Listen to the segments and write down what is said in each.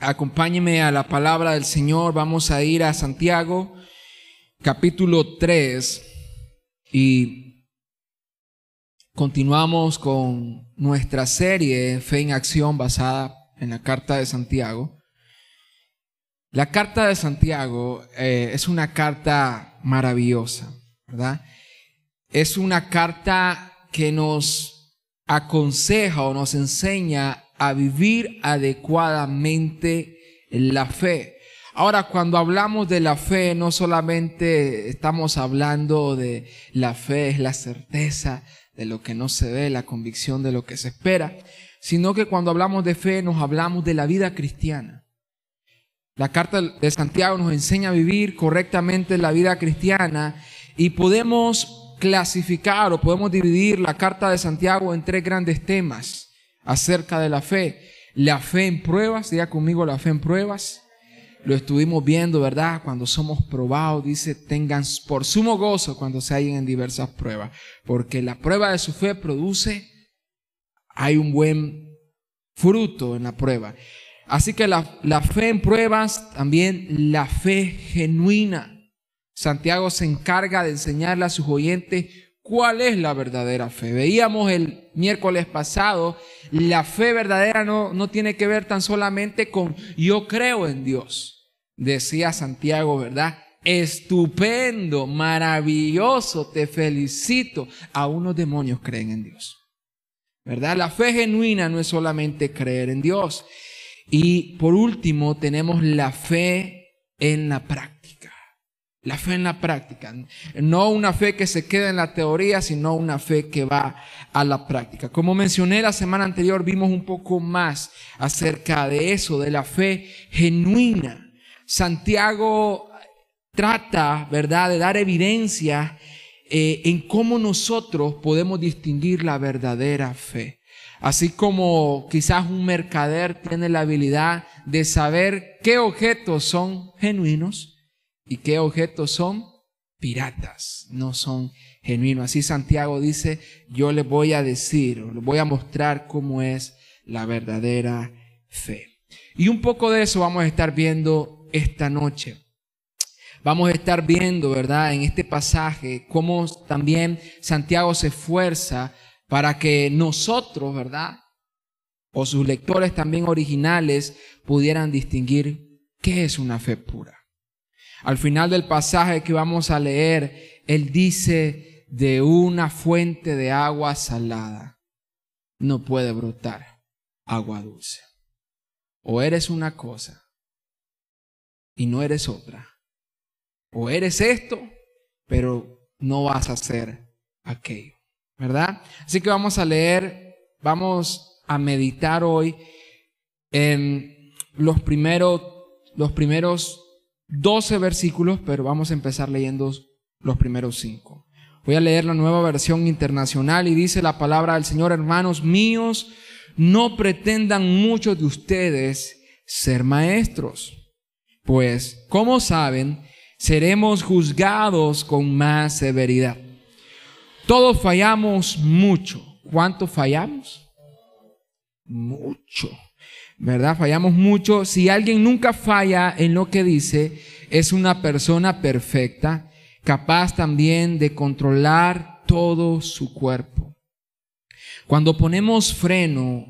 acompáñeme a la palabra del Señor. Vamos a ir a Santiago, capítulo 3, y continuamos con nuestra serie Fe en Acción basada en la carta de Santiago. La carta de Santiago eh, es una carta maravillosa, ¿verdad? Es una carta que nos aconseja o nos enseña a vivir adecuadamente la fe. Ahora, cuando hablamos de la fe, no solamente estamos hablando de la fe, es la certeza de lo que no se ve, la convicción de lo que se espera, sino que cuando hablamos de fe nos hablamos de la vida cristiana. La carta de Santiago nos enseña a vivir correctamente la vida cristiana y podemos clasificar o podemos dividir la carta de Santiago en tres grandes temas acerca de la fe. La fe en pruebas, diga conmigo la fe en pruebas. Lo estuvimos viendo, ¿verdad? Cuando somos probados, dice, tengan por sumo gozo cuando se hallen en diversas pruebas. Porque la prueba de su fe produce, hay un buen fruto en la prueba. Así que la, la fe en pruebas, también la fe genuina. Santiago se encarga de enseñarle a sus oyentes ¿Cuál es la verdadera fe? Veíamos el miércoles pasado, la fe verdadera no, no tiene que ver tan solamente con yo creo en Dios. Decía Santiago, ¿verdad? Estupendo, maravilloso, te felicito. A unos demonios creen en Dios. ¿Verdad? La fe genuina no es solamente creer en Dios. Y por último, tenemos la fe en la práctica. La fe en la práctica. No una fe que se queda en la teoría, sino una fe que va a la práctica. Como mencioné la semana anterior, vimos un poco más acerca de eso, de la fe genuina. Santiago trata, ¿verdad?, de dar evidencia eh, en cómo nosotros podemos distinguir la verdadera fe. Así como quizás un mercader tiene la habilidad de saber qué objetos son genuinos, ¿Y qué objetos son? Piratas, no son genuinos. Así Santiago dice, yo les voy a decir, les voy a mostrar cómo es la verdadera fe. Y un poco de eso vamos a estar viendo esta noche. Vamos a estar viendo, ¿verdad? En este pasaje, cómo también Santiago se esfuerza para que nosotros, ¿verdad? O sus lectores también originales pudieran distinguir qué es una fe pura. Al final del pasaje que vamos a leer, Él dice, de una fuente de agua salada no puede brotar agua dulce. O eres una cosa y no eres otra. O eres esto, pero no vas a ser aquello. ¿Verdad? Así que vamos a leer, vamos a meditar hoy en los primeros, los primeros 12 versículos, pero vamos a empezar leyendo los primeros cinco. Voy a leer la nueva versión internacional y dice la palabra del Señor, hermanos míos, no pretendan muchos de ustedes ser maestros, pues, como saben, seremos juzgados con más severidad. Todos fallamos mucho. ¿Cuánto fallamos? Mucho. ¿Verdad? Fallamos mucho. Si alguien nunca falla en lo que dice, es una persona perfecta, capaz también de controlar todo su cuerpo. Cuando ponemos freno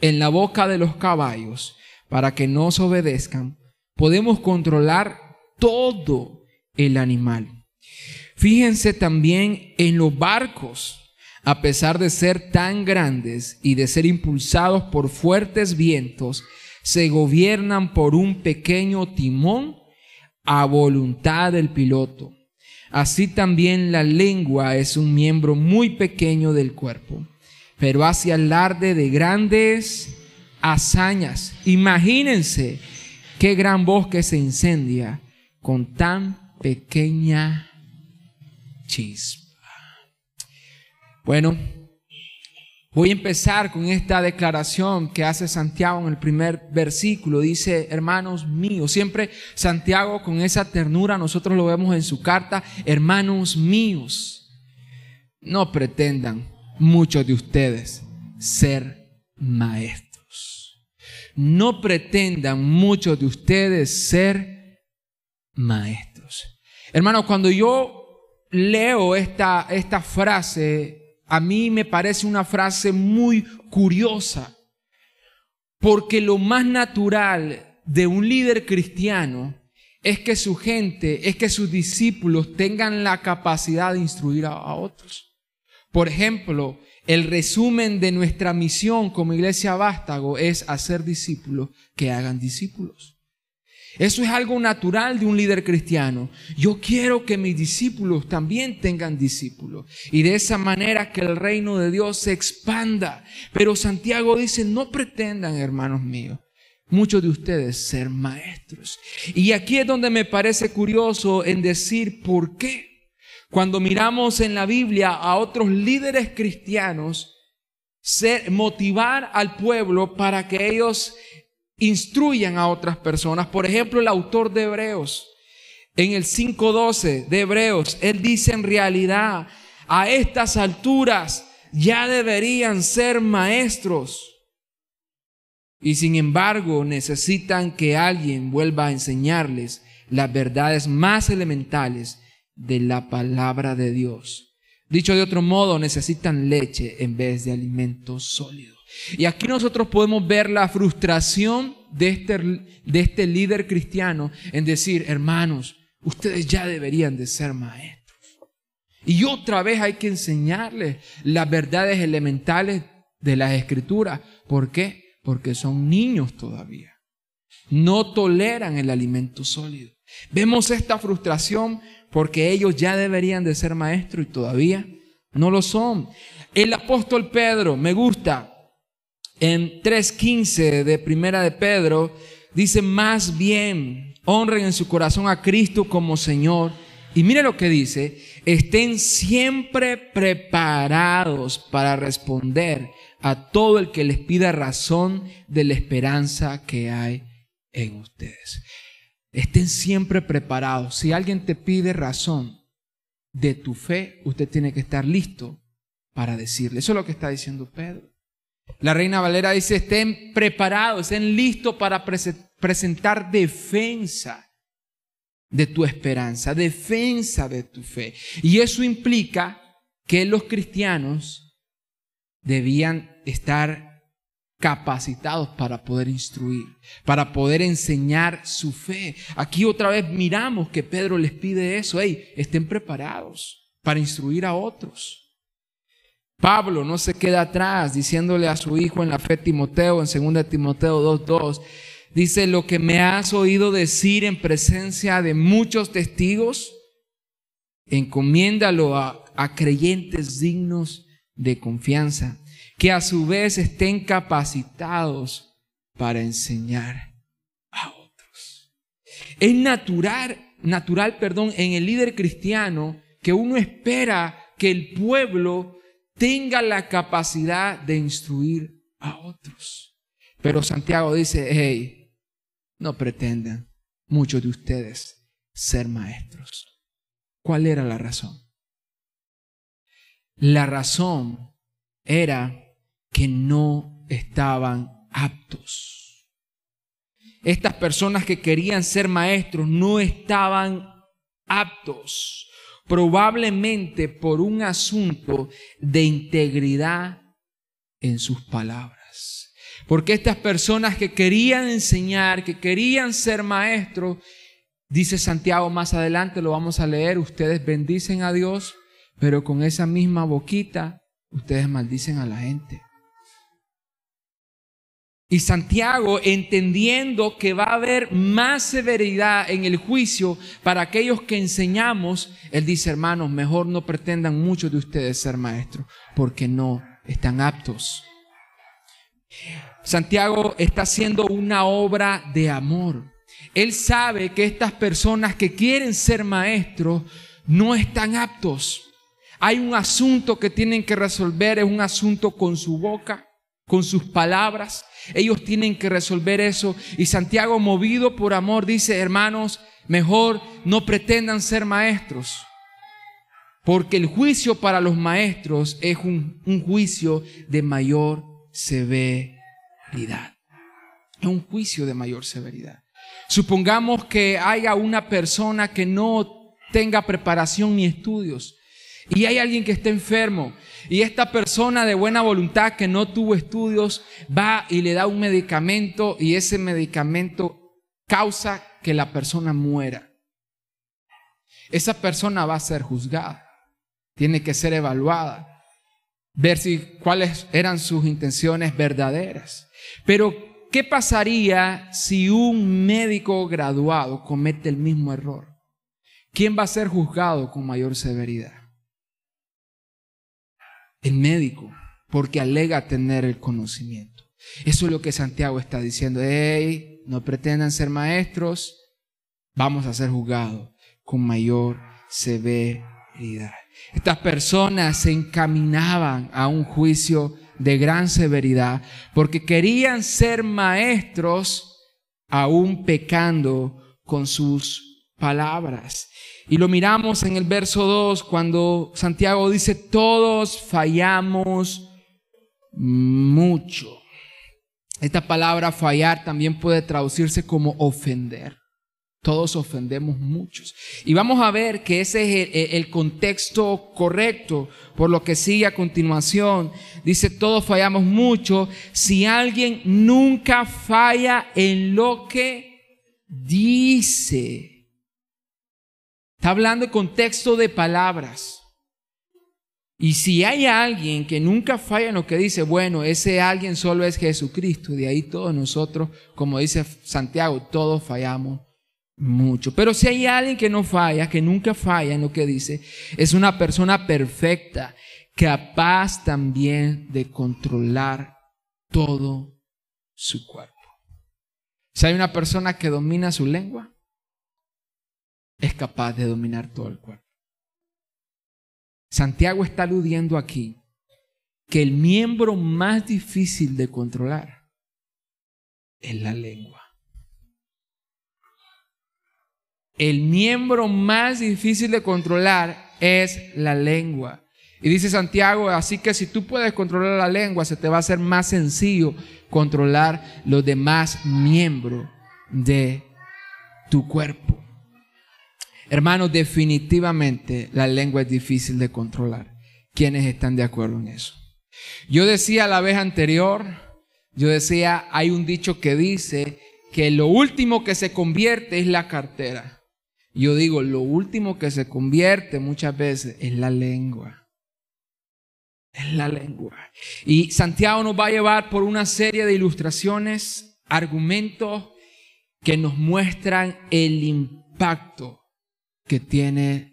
en la boca de los caballos para que nos obedezcan, podemos controlar todo el animal. Fíjense también en los barcos a pesar de ser tan grandes y de ser impulsados por fuertes vientos, se gobiernan por un pequeño timón a voluntad del piloto. Así también la lengua es un miembro muy pequeño del cuerpo, pero hace alarde de grandes hazañas. Imagínense qué gran bosque se incendia con tan pequeña chispa. Bueno, voy a empezar con esta declaración que hace Santiago en el primer versículo. Dice, hermanos míos, siempre Santiago con esa ternura, nosotros lo vemos en su carta, hermanos míos, no pretendan muchos de ustedes ser maestros. no pretendan muchos de ustedes ser maestros. Hermanos, cuando yo leo esta, esta frase, a mí me parece una frase muy curiosa, porque lo más natural de un líder cristiano es que su gente, es que sus discípulos tengan la capacidad de instruir a, otros. Por ejemplo, el resumen de nuestra misión como iglesia vástago es hacer discípulos que hagan discípulos. Eso es algo natural de un líder cristiano. Yo quiero que mis discípulos también tengan discípulos. Y de esa manera que el reino de Dios se expanda. Pero Santiago dice, no pretendan, hermanos míos, muchos de ustedes ser maestros. Y aquí es donde me parece curioso en decir por qué. Cuando miramos en la Biblia a otros líderes cristianos, motivar al pueblo para que ellos instruyan a otras personas. Por ejemplo, el autor de Hebreos, en el 5.12 de Hebreos, él dice en realidad, a estas alturas ya deberían ser maestros. Y sin embargo necesitan que alguien vuelva a enseñarles las verdades más elementales de la palabra de Dios. Dicho de otro modo, necesitan leche en vez de alimento sólido. Y aquí nosotros podemos ver la frustración de este, de este líder cristiano en decir, hermanos, ustedes ya deberían de ser maestros. Y otra vez hay que enseñarles las verdades elementales de las escrituras. ¿Por qué? Porque son niños todavía. No toleran el alimento sólido. Vemos esta frustración porque ellos ya deberían de ser maestros y todavía no lo son. El apóstol Pedro, me gusta, en 3.15 de Primera de Pedro, dice, más bien, honren en su corazón a Cristo como Señor. Y mire lo que dice, estén siempre preparados para responder a todo el que les pida razón de la esperanza que hay en ustedes. Estén siempre preparados. Si alguien te pide razón de tu fe, usted tiene que estar listo para decirle. Eso es lo que está diciendo Pedro. La reina Valera dice, estén preparados, estén listos para presentar defensa de tu esperanza, defensa de tu fe. Y eso implica que los cristianos debían estar capacitados para poder instruir, para poder enseñar su fe. Aquí otra vez miramos que Pedro les pide eso, hey, estén preparados para instruir a otros. Pablo no se queda atrás diciéndole a su hijo en la fe Timoteo, en 2 Timoteo 2.2, dice, lo que me has oído decir en presencia de muchos testigos, encomiéndalo a, a creyentes dignos de confianza, que a su vez estén capacitados para enseñar a otros. Es natural, natural, perdón, en el líder cristiano que uno espera que el pueblo tenga la capacidad de instruir a otros. Pero Santiago dice, hey, no pretendan muchos de ustedes ser maestros. ¿Cuál era la razón? La razón era que no estaban aptos. Estas personas que querían ser maestros no estaban aptos probablemente por un asunto de integridad en sus palabras. Porque estas personas que querían enseñar, que querían ser maestros, dice Santiago más adelante, lo vamos a leer, ustedes bendicen a Dios, pero con esa misma boquita ustedes maldicen a la gente. Y Santiago, entendiendo que va a haber más severidad en el juicio para aquellos que enseñamos, él dice, hermanos, mejor no pretendan muchos de ustedes ser maestros, porque no están aptos. Santiago está haciendo una obra de amor. Él sabe que estas personas que quieren ser maestros no están aptos. Hay un asunto que tienen que resolver, es un asunto con su boca con sus palabras. Ellos tienen que resolver eso. Y Santiago, movido por amor, dice, hermanos, mejor no pretendan ser maestros. Porque el juicio para los maestros es un, juicio de mayor severidad. es un juicio de mayor severidad. Supongamos que haya una persona que no tenga preparación ni estudios y hay alguien que esté enfermo y esta persona de buena voluntad que no tuvo estudios va y le da un medicamento y ese medicamento causa que la persona muera. Esa persona va a ser juzgada, tiene que ser evaluada, ver si cuáles eran sus intenciones verdaderas. Pero ¿qué pasaría si un médico graduado comete el mismo error? ¿Quién va a ser juzgado con mayor severidad? El médico, porque alega tener el conocimiento. Eso es lo que Santiago está diciendo. Hey, no pretendan ser maestros, vamos a ser juzgados con mayor severidad. Estas personas se encaminaban a un juicio de gran severidad porque querían ser maestros aún pecando con sus palabras. Y lo miramos en el verso 2 cuando Santiago dice, todos fallamos mucho. Esta palabra fallar también puede traducirse como ofender. Todos ofendemos muchos. Y vamos a ver que ese es el, contexto correcto, por lo que sigue a continuación. Dice, todos fallamos mucho. Si alguien nunca falla en lo que dice. Está hablando de contexto de palabras. Y si hay alguien que nunca falla en lo que dice, bueno, ese alguien solo es Jesucristo. De ahí todos nosotros, como dice Santiago, todos fallamos mucho. Pero si hay alguien que no falla, que nunca falla en lo que dice, es una persona perfecta, capaz también de controlar todo su cuerpo. Si hay una persona que domina su lengua, es capaz de dominar todo el cuerpo. Santiago está aludiendo aquí que el miembro más difícil de controlar es la lengua. el miembro más difícil de controlar es la lengua. Y dice Santiago, así que si tú puedes controlar la lengua, se te va a hacer más sencillo controlar los demás miembros de tu cuerpo. Hermanos, definitivamente la lengua es difícil de controlar. ¿Quiénes están de acuerdo en eso? Yo decía la vez anterior, yo decía, hay un dicho que dice que lo último que se convierte es la cartera. Yo digo, lo último que se convierte muchas veces es la lengua. Es la lengua. Y Santiago nos va a llevar por una serie de ilustraciones, argumentos que nos muestran el impacto que tiene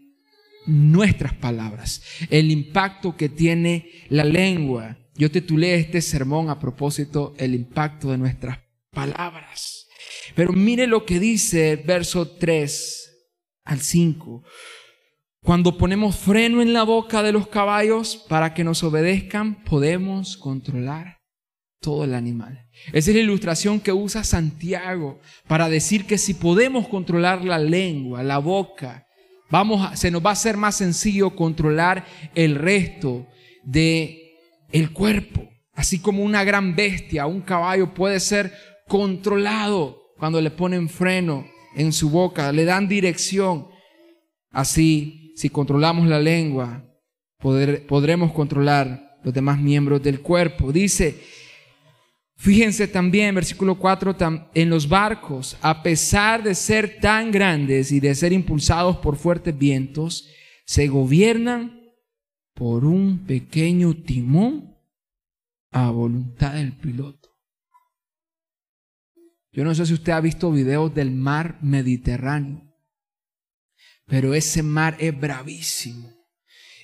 nuestras palabras, el impacto que tiene la lengua. Yo titulé este sermón a propósito, el impacto de nuestras palabras. Pero mire lo que dice verso 3 al 5. Cuando ponemos freno en la boca de los caballos para que nos obedezcan, podemos controlar todo el animal. Esa es la ilustración que usa Santiago para decir que si podemos controlar la lengua, la boca, vamos se nos va a hacer más sencillo controlar el resto de el cuerpo. Así como una gran bestia, un caballo puede ser controlado cuando le ponen freno en su boca, le dan dirección. Así, si controlamos la lengua, podremos controlar los demás miembros del cuerpo. Dice, fíjense también, versículo 4, en los barcos, a pesar de ser tan grandes y de ser impulsados por fuertes vientos, se gobiernan por un pequeño timón a voluntad del piloto. Yo no sé si usted ha visto videos del mar Mediterráneo, pero ese mar es bravísimo.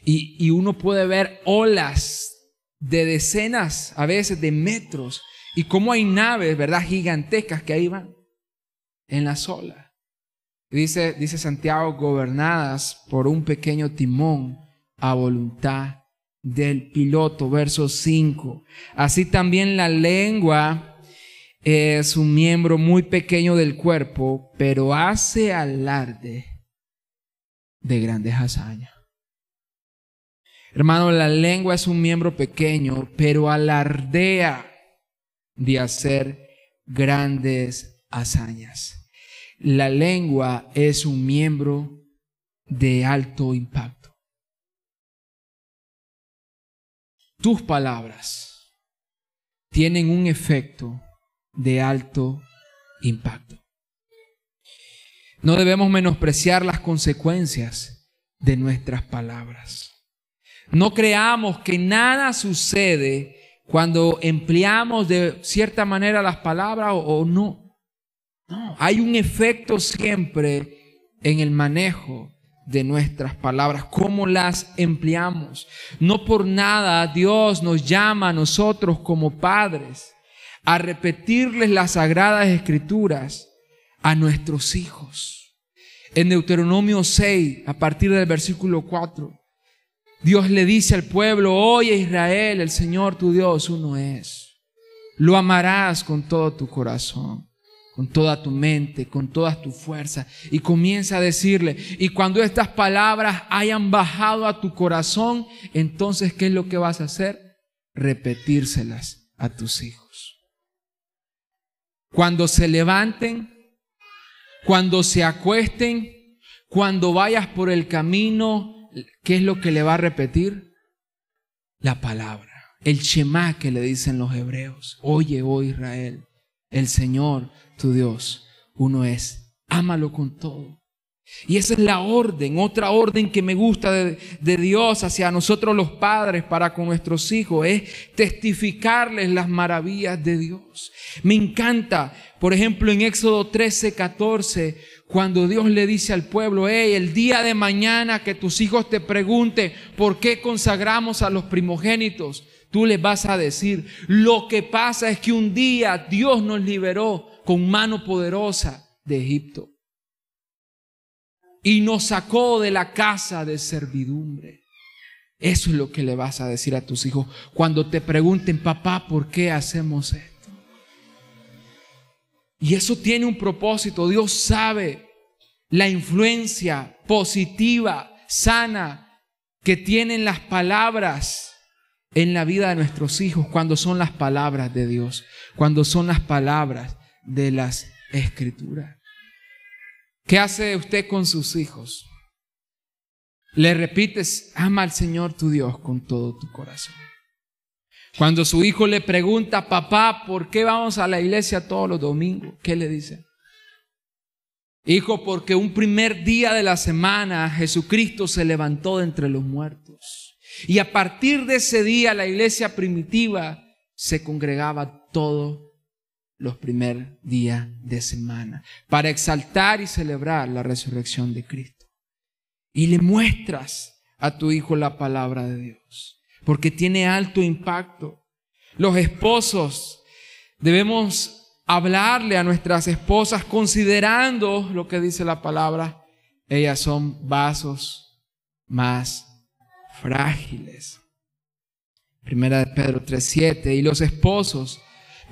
Y, uno puede ver olas de decenas, a veces de metros, y cómo hay naves, ¿verdad? Gigantescas que ahí van en las olas. Dice, dice Santiago, gobernadas por un pequeño timón a voluntad del piloto, verso 5. Así también la lengua es un miembro muy pequeño del cuerpo, pero hace alarde de grandes hazañas. Hermano, la lengua es un miembro pequeño, pero alardea de hacer grandes hazañas. La lengua es un miembro de alto impacto. Tus palabras tienen un efecto de alto impacto. No debemos menospreciar las consecuencias de nuestras palabras. No creamos que nada sucede cuando empleamos de cierta manera las palabras o, no. No, hay un efecto siempre en el manejo de nuestras palabras, cómo las empleamos. No por nada Dios nos llama a nosotros como padres a repetirles las sagradas escrituras a nuestros hijos. En Deuteronomio 6, a partir del versículo 4, Dios le dice al pueblo, oye Israel, el Señor tu Dios uno es. Lo amarás con todo tu corazón, con toda tu mente, con toda tu fuerza. Y comienza a decirle, y cuando estas palabras hayan bajado a tu corazón, entonces, ¿qué es lo que vas a hacer? Repetírselas a tus hijos. Cuando se levanten, cuando se acuesten, cuando vayas por el camino, ¿qué es lo que le va a repetir? La palabra. El Shema que le dicen los hebreos. Oye, oh Israel, el Señor, tu Dios, uno es. Ámalo con todo. Y esa es la orden, otra orden que me gusta de, Dios hacia nosotros los padres para con nuestros hijos, es testificarles las maravillas de Dios. Me encanta, por ejemplo, en Éxodo 13, 14, cuando Dios le dice al pueblo, hey, el día de mañana que tus hijos te pregunten por qué consagramos a los primogénitos, tú les vas a decir, lo que pasa es que un día Dios nos liberó con mano poderosa de Egipto y nos sacó de la casa de servidumbre. Eso es lo que le vas a decir a tus hijos cuando te pregunten, papá, ¿por qué hacemos esto? Y eso tiene un propósito. Dios sabe la influencia positiva, sana, que tienen las palabras en la vida de nuestros hijos cuando son las palabras de Dios, cuando son las palabras de las escrituras. ¿Qué hace usted con sus hijos? Le repites, ama al Señor tu Dios con todo tu corazón. Cuando su hijo le pregunta, papá, ¿por qué vamos a la iglesia todos los domingos? ¿Qué le dice? Hijo, porque un primer día de la semana Jesucristo se levantó de entre los muertos. Y a partir de ese día la iglesia primitiva se congregaba todo los primeros días de semana para exaltar y celebrar la resurrección de Cristo. Y le muestras a tu hijo la palabra de Dios, porque tiene alto impacto. Los esposos debemos hablarle a nuestras esposas considerando lo que dice la palabra. Ellas son vasos más frágiles. Primera de Pedro 3:7 y los esposos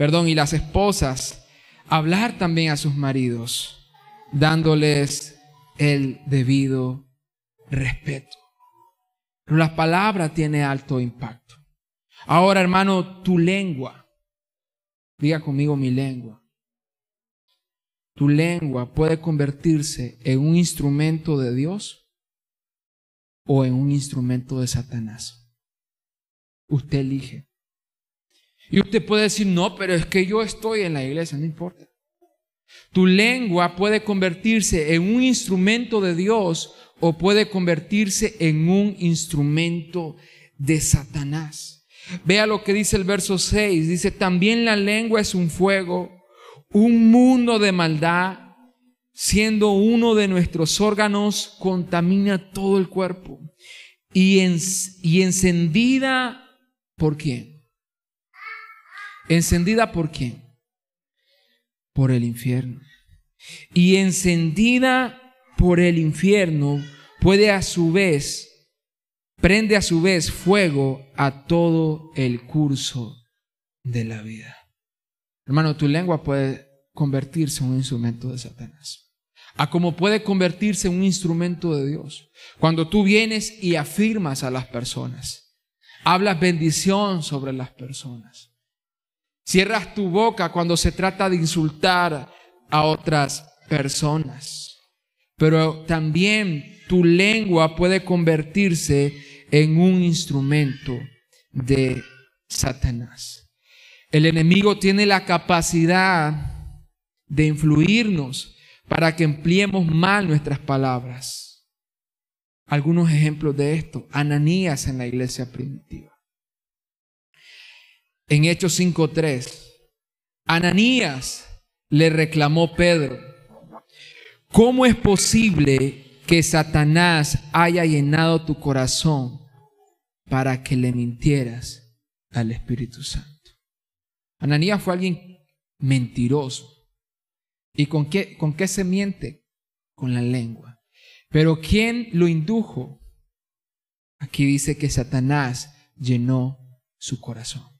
perdón, y las esposas, hablar también a sus maridos, dándoles el debido respeto. La palabra tiene alto impacto. Ahora, hermano, tu lengua, diga conmigo mi lengua. Tu lengua puede convertirse en un instrumento de Dios o en un instrumento de Satanás. Usted elige. Y usted puede decir, no, pero es que yo estoy en la iglesia, no importa. Tu lengua puede convertirse en un instrumento de Dios o puede convertirse en un instrumento de Satanás. Vea lo que dice el verso 6. Dice, también la lengua es un fuego, un mundo de maldad, siendo uno de nuestros órganos, contamina todo el cuerpo. Y, y encendida, ¿por quién? ¿Encendida por quién? Por el infierno. Y encendida por el infierno puede a su vez, prende a su vez fuego a todo el curso de la vida. Hermano, tu lengua puede convertirse en un instrumento de Satanás. A como puede convertirse en un instrumento de Dios. Cuando tú vienes y afirmas a las personas, hablas bendición sobre las personas Cierras tu boca cuando se trata de insultar a otras personas. Pero también tu lengua puede convertirse en un instrumento de Satanás. El enemigo tiene la capacidad de influirnos para que empleemos mal nuestras palabras. Algunos ejemplos de esto, Ananías en la iglesia primitiva. En Hechos 5.3, Ananías le reclamó Pedro, ¿cómo es posible que Satanás haya llenado tu corazón para que le mintieras al Espíritu Santo? Ananías fue alguien mentiroso ¿Y con qué, con qué se miente? Con la lengua. Pero ¿quién lo indujo? Aquí dice que Satanás llenó su corazón.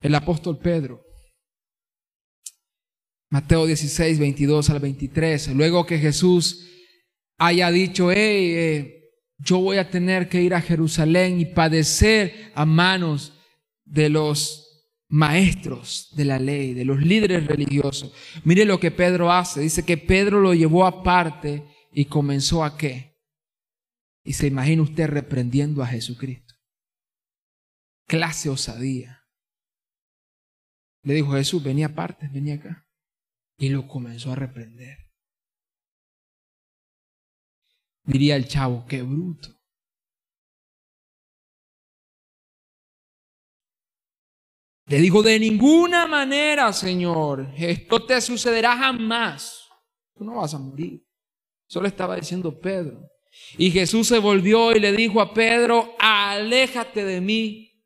El apóstol Pedro, Mateo 16, 22 al 23, luego que Jesús haya dicho, hey, eh, yo voy a tener que ir a Jerusalén y padecer a manos de los maestros de la ley, de los líderes religiosos. Mire lo que Pedro hace. Dice que Pedro lo llevó aparte y comenzó a qué. Y se imagina usted reprendiendo a Jesucristo. Clase osadía. Le dijo Jesús, venía aparte, venía acá. Y lo comenzó a reprender. Diría el chavo, qué bruto. Le dijo, de ninguna manera, Señor, esto te sucederá jamás. Tú no vas a morir. Solo estaba diciendo Pedro. Y Jesús se volvió y le dijo a Pedro, aléjate de mí.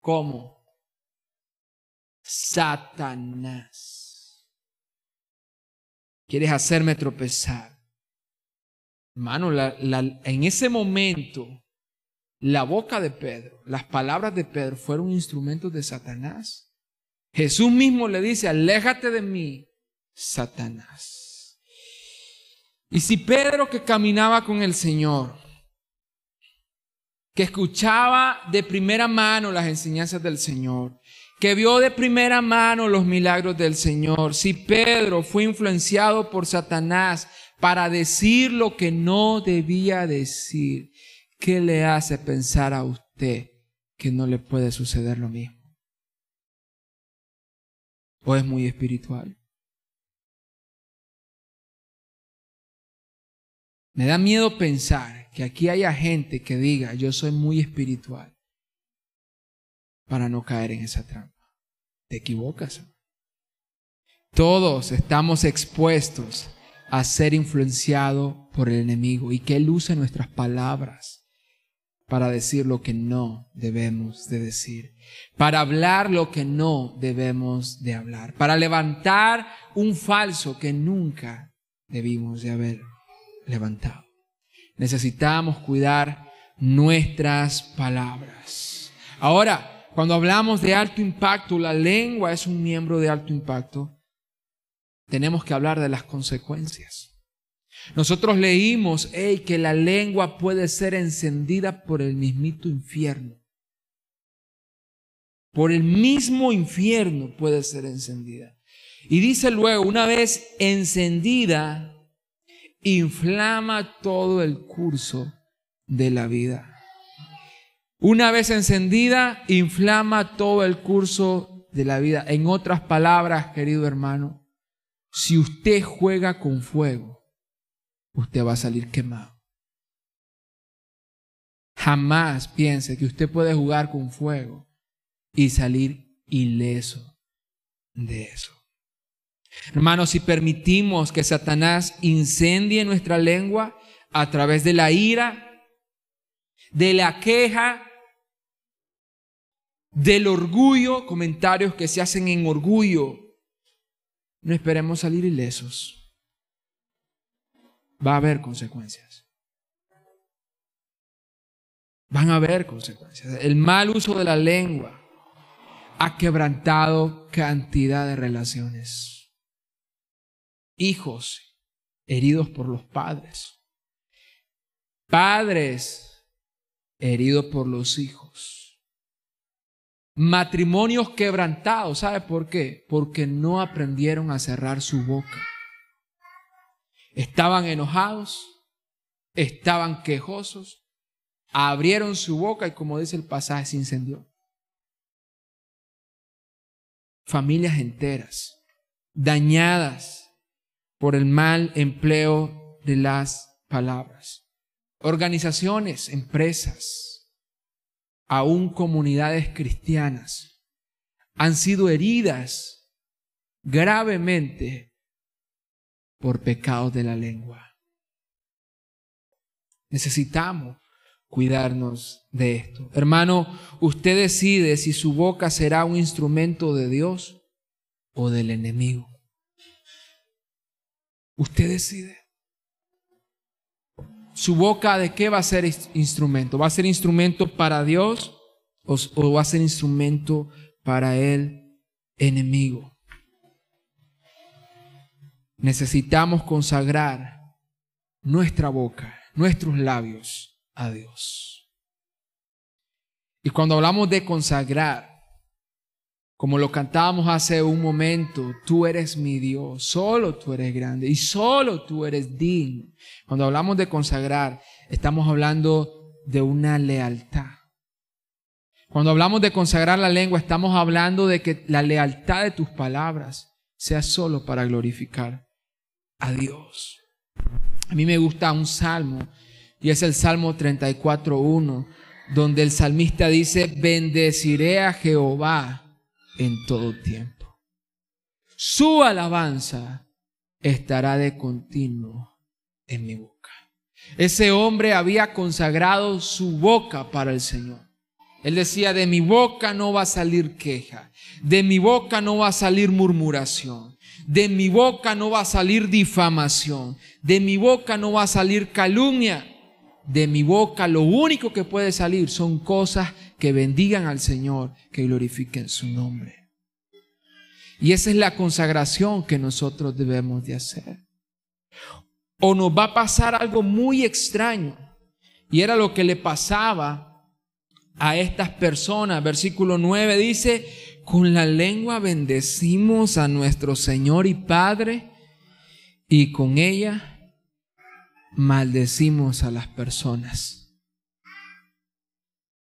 ¿Cómo? Satanás. ¿Quieres hacerme tropezar? Hermano, en ese momento la boca de Pedro, las palabras de Pedro fueron instrumentos de Satanás. Jesús mismo le dice, aléjate de mí, Satanás. Y si Pedro que caminaba con el Señor, que escuchaba de primera mano las enseñanzas del Señor, que vio de primera mano los milagros del Señor, si Pedro fue influenciado por Satanás para decir lo que no debía decir, ¿Qué le hace pensar a usted que no le puede suceder lo mismo? ¿O es muy espiritual? Me da miedo pensar que aquí haya gente que diga, yo soy muy espiritual, para no caer en esa trampa. Te equivocas. Todos estamos expuestos a ser influenciados por el enemigo y que él use nuestras palabras para decir lo que no debemos de decir, para hablar lo que no debemos de hablar, para levantar un falso que nunca debimos de haber levantado. Necesitamos cuidar nuestras palabras. Ahora, cuando hablamos de alto impacto, la lengua es un miembro de alto impacto, tenemos que hablar de las consecuencias. Nosotros leímos que la lengua puede ser encendida por el mismito infierno. Por el mismo infierno puede ser encendida. Y dice luego, una vez encendida, inflama todo el curso de la vida. Una vez encendida, inflama todo el curso de la vida. En otras palabras, querido hermano, si usted juega con fuego, usted va a salir quemado. Jamás piense que usted puede jugar con fuego y salir ileso de eso. Hermanos, si permitimos que Satanás incendie nuestra lengua a través de la ira, de la queja, del orgullo, comentarios que se hacen en orgullo, no esperemos salir ilesos va a haber consecuencias. Van a haber consecuencias. El mal uso de la lengua ha quebrantado cantidad de relaciones. Hijos heridos por los padres. Padres heridos por los hijos. Matrimonios quebrantados. ¿Sabe por qué? Porque no aprendieron a cerrar su boca. Estaban enojados, estaban quejosos, abrieron su boca y como dice el pasaje, se incendió. Familias enteras, dañadas por el mal empleo de las palabras. Organizaciones, empresas, aún comunidades cristianas han sido heridas gravemente por pecados de la lengua. Necesitamos cuidarnos de esto. Hermano, usted decide si su boca será un instrumento de Dios o del enemigo. Usted decide. ¿Su boca de qué va a ser instrumento? ¿Va a ser instrumento para Dios o, va a ser instrumento para el enemigo? necesitamos consagrar nuestra boca, nuestros labios a Dios. Y cuando hablamos de consagrar, como lo cantábamos hace un momento, tú eres mi Dios, solo tú eres grande y solo tú eres digno. Cuando hablamos de consagrar, estamos hablando de una lealtad. Cuando hablamos de consagrar la lengua, estamos hablando de que la lealtad de tus palabras sea solo para glorificar a Dios. A mí me gusta un salmo y es el Salmo 34.1, donde el salmista dice, bendeciré a Jehová en todo tiempo. Su alabanza estará de continuo en mi boca. Ese hombre había consagrado su boca para el Señor. Él decía, de mi boca no va a salir queja, de mi boca no va a salir murmuración, de mi boca no va a salir difamación. De mi boca no va a salir calumnia. De mi boca lo único que puede salir son cosas que bendigan al Señor, que glorifiquen su nombre. Y esa es la consagración que nosotros debemos de hacer. O nos va a pasar algo muy extraño. Y era lo que le pasaba a estas personas. Versículo 9 dice, con la lengua bendecimos a nuestro Señor y Padre y con ella maldecimos a las personas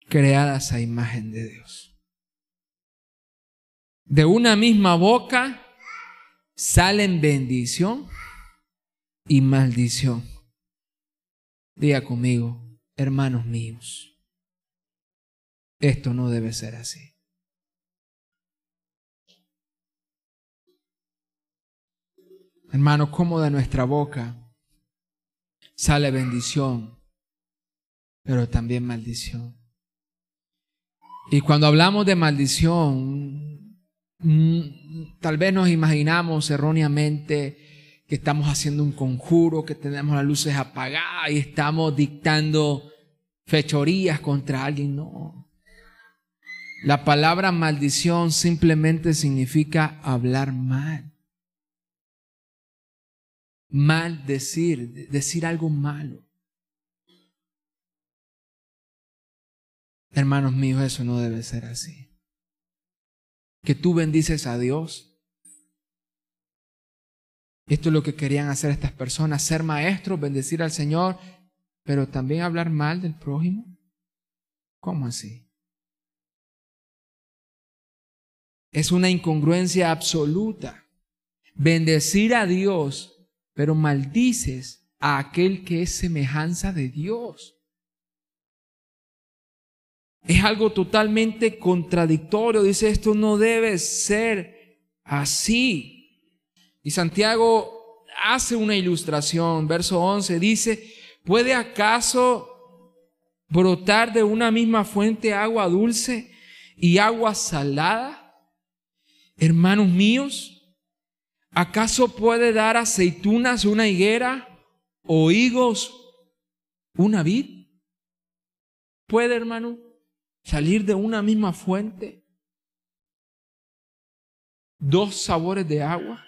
creadas a imagen de Dios. De una misma boca salen bendición y maldición. Diga conmigo, hermanos míos, esto no debe ser así. Hermano, como de nuestra boca sale bendición, pero también maldición. Y cuando hablamos de maldición, mm, tal vez nos imaginamos erróneamente que estamos haciendo un conjuro, que tenemos las luces apagadas y estamos dictando fechorías contra alguien. No. La palabra maldición simplemente significa hablar mal mal decir, decir algo malo. Hermanos míos, eso no debe ser así. Que tú bendices a Dios. Esto es lo que querían hacer estas personas, ser maestros, bendecir al Señor, pero también hablar mal del prójimo. ¿Cómo así? Es una incongruencia absoluta. Bendecir a Dios pero maldices a aquel que es semejanza de Dios. Es algo totalmente contradictorio. Dice, esto no debe ser así. Y Santiago hace una ilustración. Verso 11 dice, ¿puede acaso brotar de una misma fuente agua dulce y agua salada? Hermanos míos, ¿Acaso puede dar aceitunas una higuera o higos una vid? ¿Puede, hermano, salir de una misma fuente dos sabores de agua?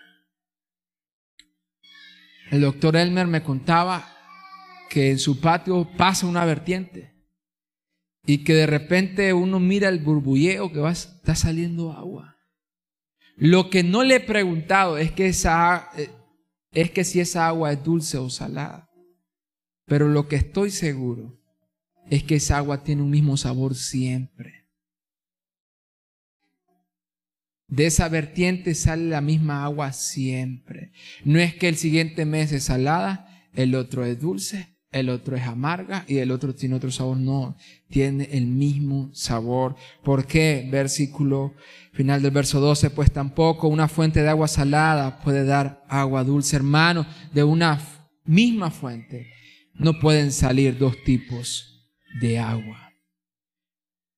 El doctor Elmer me contaba que en su patio pasa una vertiente y que de repente uno mira el burbulleo que va, está saliendo agua. Lo que no le he preguntado es que, esa, eh, es que si esa agua es dulce o salada. Pero lo que estoy seguro es que esa agua tiene un mismo sabor siempre. De esa vertiente sale la misma agua siempre. No es que el siguiente mes es salada, el otro es dulce, el otro es amarga y el otro tiene otro sabor. No, tiene el mismo sabor. ¿Por qué? Versículo final del verso 12, pues tampoco una fuente de agua salada puede dar agua dulce. Hermano, de una misma fuente no pueden salir dos tipos de agua.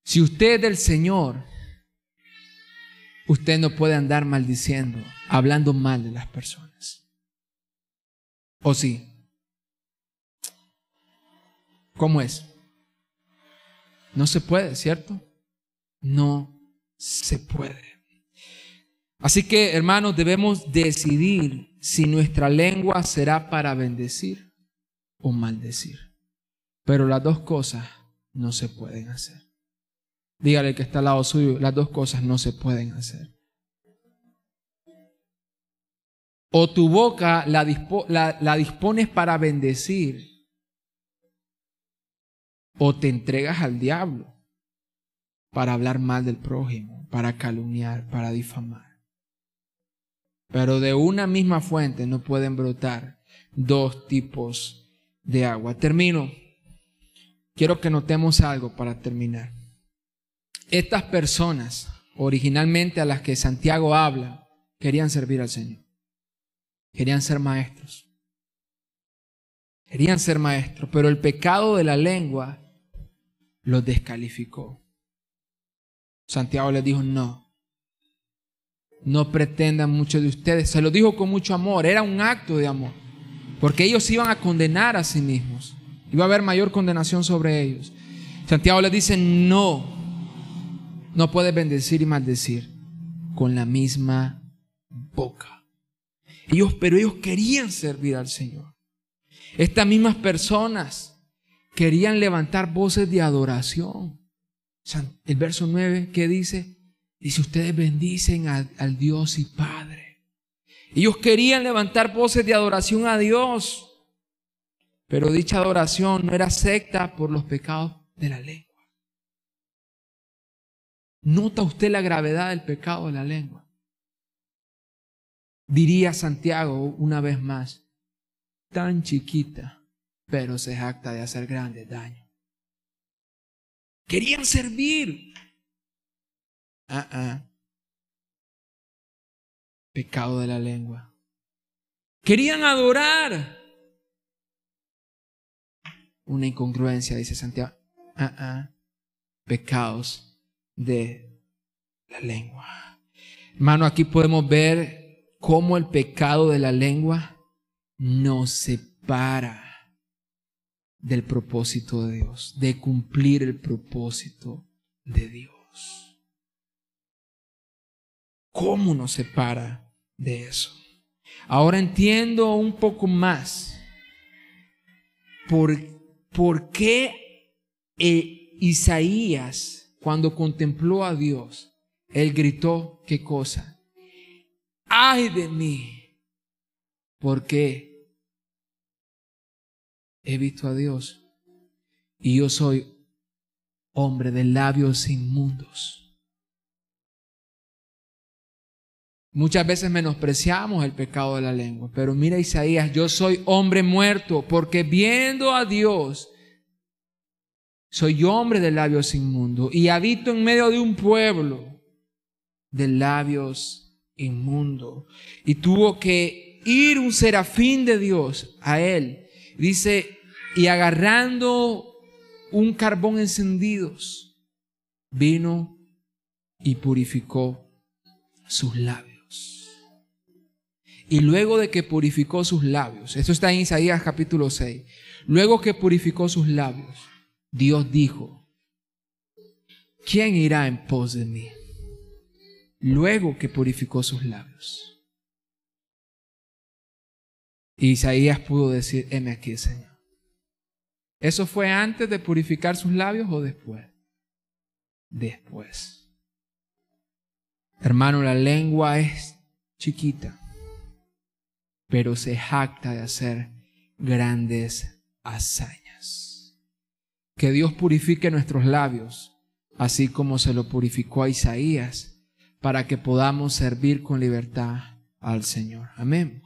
Si usted es del Señor, usted no puede andar maldiciendo, hablando mal de las personas. ¿O sí? ¿Cómo es? No se puede, ¿cierto? No se puede. Así que, hermanos, debemos decidir si nuestra lengua será para bendecir o maldecir. Pero las dos cosas no se pueden hacer. Dígale que está al lado suyo, las dos cosas no se pueden hacer. O tu boca la, la, dispones para bendecir, o te entregas al diablo para hablar mal del prójimo, para calumniar, para difamar. Pero de una misma fuente no pueden brotar dos tipos de agua. Termino. Quiero que notemos algo para terminar. Estas personas, originalmente a las que Santiago habla, querían servir al Señor. Querían ser maestros. Querían ser maestros, pero el pecado de la lengua los descalificó. Santiago les dijo, no, no pretendan mucho de ustedes. Se lo dijo con mucho amor, era un acto de amor, porque ellos iban a condenar a sí mismos. Iba a haber mayor condenación sobre ellos. Santiago les dice, no, no puedes bendecir y maldecir con la misma boca. Ellos, pero ellos querían servir al Señor. Estas mismas personas querían levantar voces de adoración. El verso 9, ¿qué dice? Dice, ustedes bendicen al Dios y Padre. Ellos querían levantar voces de adoración a Dios. Pero dicha adoración no era secta por los pecados de la lengua. ¿Nota usted la gravedad del pecado de la lengua? Diría Santiago una vez más, tan chiquita, pero se jacta de hacer grandes daños. Querían servir. Ah, ah. Pecado de la lengua. Querían adorar. Una incongruencia, dice Santiago. Ah, ah. Pecados de la lengua. Hermano, aquí podemos ver cómo el pecado de la lengua nos separa del propósito de Dios, de cumplir el propósito de Dios. ¿Cómo nos separa de eso? Ahora entiendo un poco más por, por qué eh, Isaías, cuando contempló a Dios, él gritó, ¿qué cosa? ¡Ay de mí! ¿Por qué? he visto a Dios y yo soy hombre de labios inmundos. Muchas veces menospreciamos el pecado de la lengua, pero mira Isaías, yo soy hombre muerto porque viendo a Dios, soy hombre de labios inmundos y habito en medio de un pueblo de labios inmundos. Y tuvo que ir un serafín de Dios a él Dice, y agarrando un carbón encendidos, vino y purificó sus labios. Y luego de que purificó sus labios, esto está en Isaías capítulo 6, luego que purificó sus labios, Dios dijo, ¿quién irá en pos de mí? Luego que purificó sus labios. Isaías pudo decir, heme aquí, Señor. ¿Eso fue antes de purificar sus labios o después? después. Hermano, la lengua es chiquita, pero se jacta de hacer grandes hazañas. Que Dios purifique nuestros labios, así como se lo purificó a Isaías, para que podamos servir con libertad al Señor. Amén.